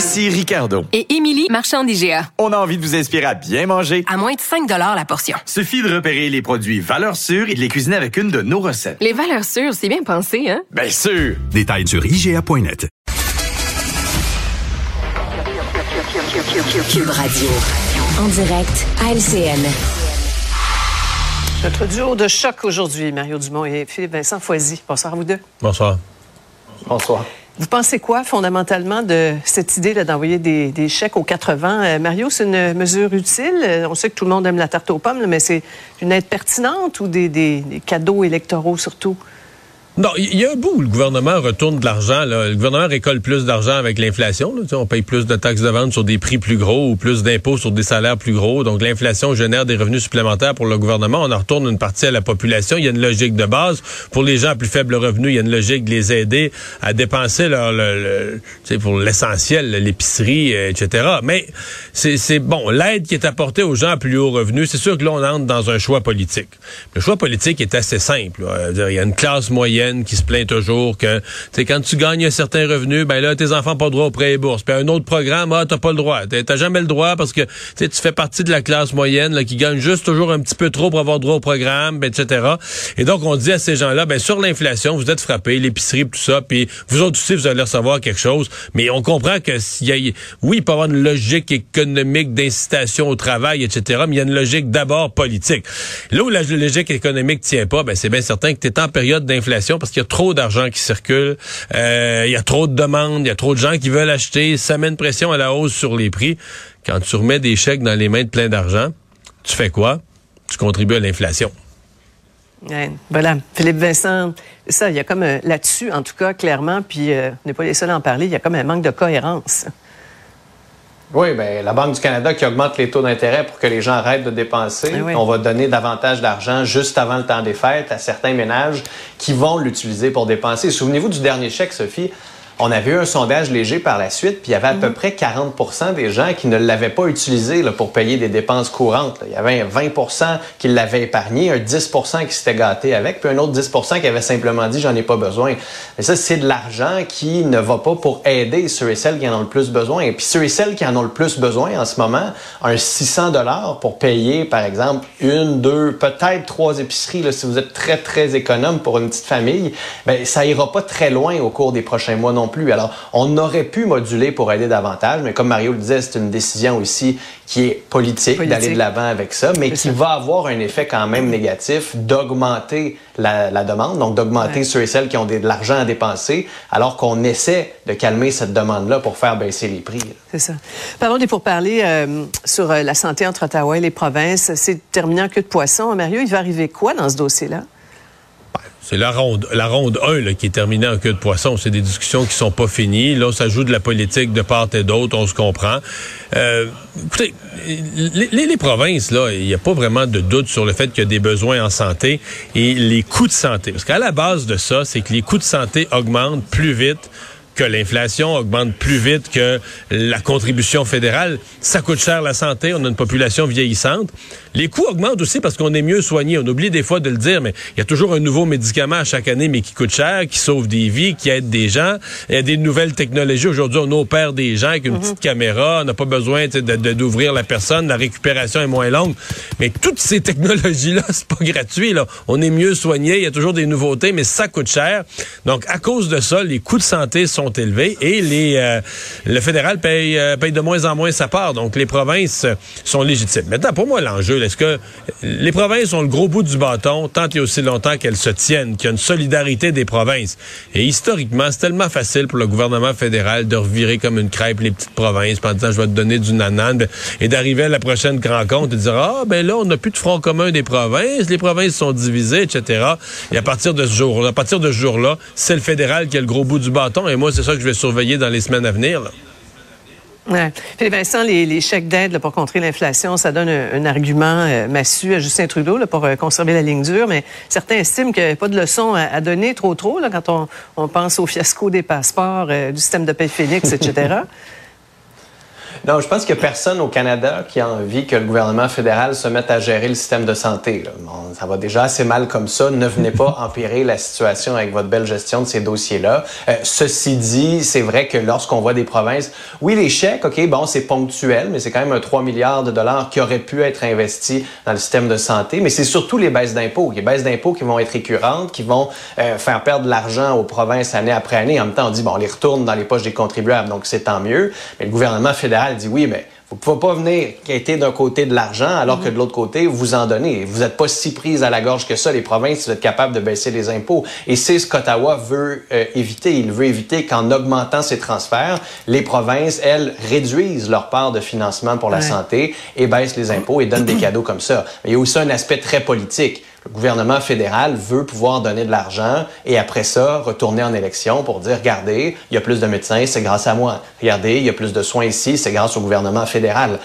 Ici Ricardo. Et Émilie, marchand d'IGA. On a envie de vous inspirer à bien manger. À moins de 5 la portion. Suffit de repérer les produits valeurs sûres et de les cuisiner avec une de nos recettes. Les valeurs sûres, c'est bien pensé, hein? Bien sûr! Détails sur IGA.net. Cube Radio. En direct à LCN. Notre duo de choc aujourd'hui, Mario Dumont et Philippe Vincent Foisy. Bonsoir à vous deux. Bonsoir. Bonsoir. Vous pensez quoi fondamentalement de cette idée d'envoyer des, chèques aux 80? Euh, Mario, c'est une mesure utile. Euh, on sait que tout le monde aime la tarte aux pommes, mais c'est une aide pertinente ou des cadeaux électoraux surtout? Non, il y a un bout où le gouvernement retourne de l'argent. Le gouvernement récolte plus d'argent avec l'inflation. On paye plus de taxes de vente sur des prix plus gros ou plus d'impôts sur des salaires plus gros. Donc l'inflation génère des revenus supplémentaires pour le gouvernement. On en retourne une partie à la population. Il y a une logique de base. Pour les gens à plus faibles revenus, il y a une logique de les aider à dépenser leur, le, pour l'essentiel, l'épicerie, etc. Mais c'est bon. L'aide qui est apportée aux gens à plus haut revenus, c'est sûr que là, on entre dans un choix politique. Le choix politique est assez simple. Il y a une classe moyenne qui se plaint toujours que c'est quand tu gagnes un certain revenu, ben là tes enfants pas le droit au prêt et bourse. Puis un autre programme, ah t'as pas le droit. T'as jamais le droit parce que tu fais partie de la classe moyenne là, qui gagne juste toujours un petit peu trop pour avoir droit au programme, etc. Et donc on dit à ces gens-là, ben sur l'inflation, vous êtes frappés, l'épicerie, tout ça, puis vous autres aussi vous allez recevoir quelque chose. Mais on comprend que y a, oui, il peut y avoir une logique économique d'incitation au travail, etc. Mais il y a une logique d'abord politique. Là où la logique économique tient pas, ben c'est bien certain que tu es en période d'inflation parce qu'il y a trop d'argent qui circule, euh, il y a trop de demandes, il y a trop de gens qui veulent acheter, ça met une pression à la hausse sur les prix. Quand tu remets des chèques dans les mains de plein d'argent, tu fais quoi? Tu contribues à l'inflation. voilà. Philippe Vincent, ça, il y a comme là-dessus, en tout cas, clairement, puis euh, on n'est pas les seuls à en parler, il y a comme un manque de cohérence. Oui, bien, la Banque du Canada qui augmente les taux d'intérêt pour que les gens arrêtent de dépenser. Oui. On va donner davantage d'argent juste avant le temps des fêtes à certains ménages qui vont l'utiliser pour dépenser. Souvenez-vous du dernier chèque, Sophie. On avait eu un sondage léger par la suite, puis il y avait à peu près 40% des gens qui ne l'avaient pas utilisé là, pour payer des dépenses courantes. Là. Il y avait un 20% qui l'avaient épargné, un 10% qui s'était gâté avec, puis un autre 10% qui avait simplement dit j'en ai pas besoin. Mais ça, c'est de l'argent qui ne va pas pour aider ceux et celles qui en ont le plus besoin. Et puis ceux et celles qui en ont le plus besoin en ce moment, un 600 dollars pour payer, par exemple, une, deux, peut-être trois épiceries, là, si vous êtes très, très économe pour une petite famille, ben ça ira pas très loin au cours des prochains mois non plus. Alors, on aurait pu moduler pour aider davantage, mais comme Mario le disait, c'est une décision aussi qui est politique, Politique. d'aller de l'avant avec ça, mais qui va avoir un effet quand même négatif d'augmenter la, la demande, donc d'augmenter Ouais. ceux et celles qui ont des- de l'argent à dépenser, alors qu'on essaie de calmer cette demande-là pour faire baisser les prix. C'est ça. Parlons des pourparlers euh, sur euh, la santé entre Ottawa et les provinces. C'est terminé en queue de poisson. Mario, il va arriver quoi dans ce dossier-là? C'est la ronde, la ronde 1 là, qui est terminée en queue de poisson. C'est des discussions qui sont pas finies. Là, ça joue de la politique de part et d'autre, on se comprend. Euh, écoutez, les provinces, là, il n'y a pas vraiment de doute sur le fait qu'il y a des besoins en santé et les coûts de santé. Parce qu'à la base de ça, c'est que les coûts de santé augmentent plus vite que l'inflation augmente plus vite que la contribution fédérale. Ça coûte cher la santé, on a une population vieillissante. Les coûts augmentent aussi parce qu'on est mieux soigné. On oublie des fois de le dire, mais il y a toujours un nouveau médicament à chaque année, mais qui coûte cher, qui sauve des vies, qui aide des gens. Il y a des nouvelles technologies. Aujourd'hui, on opère des gens avec une petite caméra. On n'a pas besoin d'ouvrir la personne. La récupération est moins longue. Mais toutes ces technologies-là, c'est pas gratuit. Là. On est mieux soigné. Il y a toujours des nouveautés, mais ça coûte cher. Donc, à cause de ça, les coûts de santé sont élevés et les, euh, le fédéral paye, euh, paye de moins en moins sa part. Donc, les provinces sont légitimes. Maintenant, pour moi, l'enjeu, est-ce que les provinces ont le gros bout du bâton tant et aussi longtemps qu'elles se tiennent, qu'il y a une solidarité des provinces? Et historiquement, c'est tellement facile pour le gouvernement fédéral de revirer comme une crêpe les petites provinces en disant, je vais te donner du nanan et d'arriver à la prochaine rencontre et de dire, ah, ben là, on n'a plus de front commun des provinces, les provinces sont divisées, etc. Et à partir de ce jour, à partir de ce jour-là, c'est le fédéral qui a le gros bout du bâton. Et moi, moi, c'est ça que je vais surveiller dans les semaines à venir. Là. Ouais. Puis Vincent, les, les chèques d'aide pour contrer l'inflation, ça donne un, un argument euh, massu à Justin Trudeau là, pour euh, conserver la ligne dure, mais certains estiment qu'il n'y a pas de leçon à, à donner trop trop là, quand on, on pense au fiasco des passeports, euh, du système de paie Phoenix, etc. Non, je pense qu'il n'y a personne au Canada qui a envie que le gouvernement fédéral se mette à gérer le système de santé. là. Bon, ça va déjà assez mal comme ça. Ne venez pas empirer la situation avec votre belle gestion de ces dossiers-là. Euh, ceci dit, c'est vrai que lorsqu'on voit des provinces, oui, les chèques, OK, bon, c'est ponctuel, mais c'est quand même un 3 milliards de dollars qui auraient pu être investis dans le système de santé. Mais c'est surtout les baisses d'impôts. Les baisses d'impôts qui vont être récurrentes, qui vont euh, faire perdre de l'argent aux provinces année après année. En même temps, on dit, bon, on les retourne dans les poches des contribuables, donc c'est tant mieux. Mais le gouvernement fédéral dit, oui, mais vous ne pouvez pas venir quêter d'un côté de l'argent alors que de l'autre côté, vous en donnez. Vous n'êtes pas si prise à la gorge que ça. Les provinces, vous êtes capables de baisser les impôts. Et c'est ce qu'Ottawa veut euh, éviter. Il veut éviter qu'en augmentant ces transferts, les provinces, elles, réduisent leur part de financement pour la Ouais. santé et baissent les impôts et donnent des cadeaux comme ça. Mais il y a aussi un aspect très politique. Le gouvernement fédéral veut pouvoir donner de l'argent et après ça, retourner en élection pour dire, regardez, il y a plus de médecins, c'est grâce à moi. Regardez, il y a plus de soins ici, c'est grâce au gouvernement fédéral.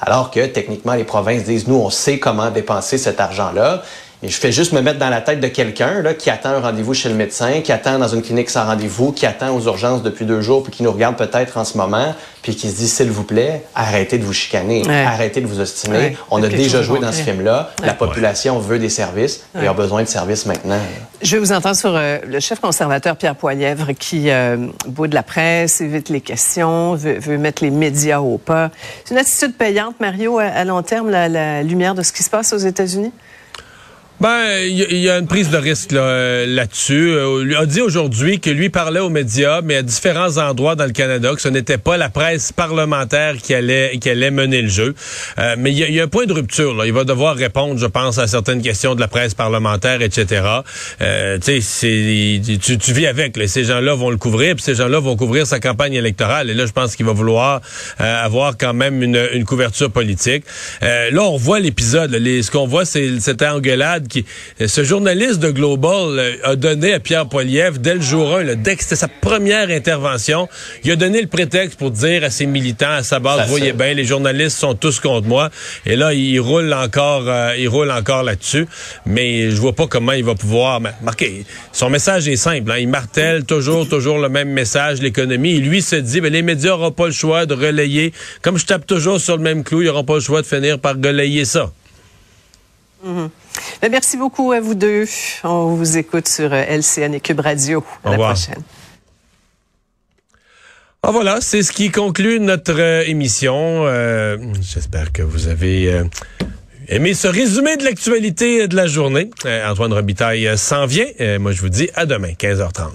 Alors que techniquement, les provinces disent, nous, on sait comment dépenser cet argent-là. Et je fais juste me mettre dans la tête de quelqu'un qui attend un rendez-vous chez le médecin, qui attend dans une clinique sans rendez-vous, qui attend aux urgences depuis deux jours, puis qui nous regarde peut-être en ce moment, puis qui se dit, s'il vous plaît, arrêtez de vous chicaner, Ouais. arrêtez de vous ostiner. Ouais. On a déjà joué dans ce film-là. La population veut des services et a besoin de services maintenant. Je vais vous entendre sur euh, le chef conservateur Pierre Poilièvre qui euh, boude la presse, évite les questions, veut, veut mettre les médias au pas. C'est une attitude payante, Mario, à, à long terme, la, la lumière de ce qui se passe aux États-Unis? Ben, il y, a- une prise de risque là, euh, là-dessus. Euh, il a dit aujourd'hui que lui parlait aux médias, mais à différents endroits dans le Canada, que ce n'était pas la presse parlementaire qui allait qui allait mener le jeu. Euh, mais il y, y a un point de rupture. Là. Il va devoir répondre, je pense, à certaines questions de la presse parlementaire, etc. Euh, tu tu, vis avec. Là. Ces gens-là vont le couvrir, puis ces gens-là vont couvrir sa campagne électorale. Et là, je pense qu'il va vouloir euh, avoir quand même une, une couverture politique. Euh, là, on voit l'épisode. là. Ce qu'on voit, c'est cette engueulade qui. Ce journaliste de Global euh, a donné à Pierre Poilievre, dès le jour 1, là, dès que c'était sa première intervention, il a donné le prétexte pour dire à ses militants, à sa base, vous voyez bien, les journalistes sont tous contre moi. Et là, il roule encore, euh, il roule encore là-dessus. Mais je vois pas comment il va pouvoir ma- marquer. Son message est simple. hein. Il martèle toujours, toujours le même message, l'économie. Et lui se dit, ben, les médias n'auront pas le choix de relayer. Comme je tape toujours sur le même clou, ils n'auront pas le choix de finir par relayer ça. Ben, merci beaucoup à vous deux. On vous écoute sur LCN et Cube Radio. À Au la revoir. prochaine. Ah voilà, c'est ce qui conclut notre euh, émission. Euh, J'espère que vous avez euh, aimé ce résumé de l'actualité de la journée. Antoine Robitaille s'en vient. Moi, je vous dis à demain, 15h30.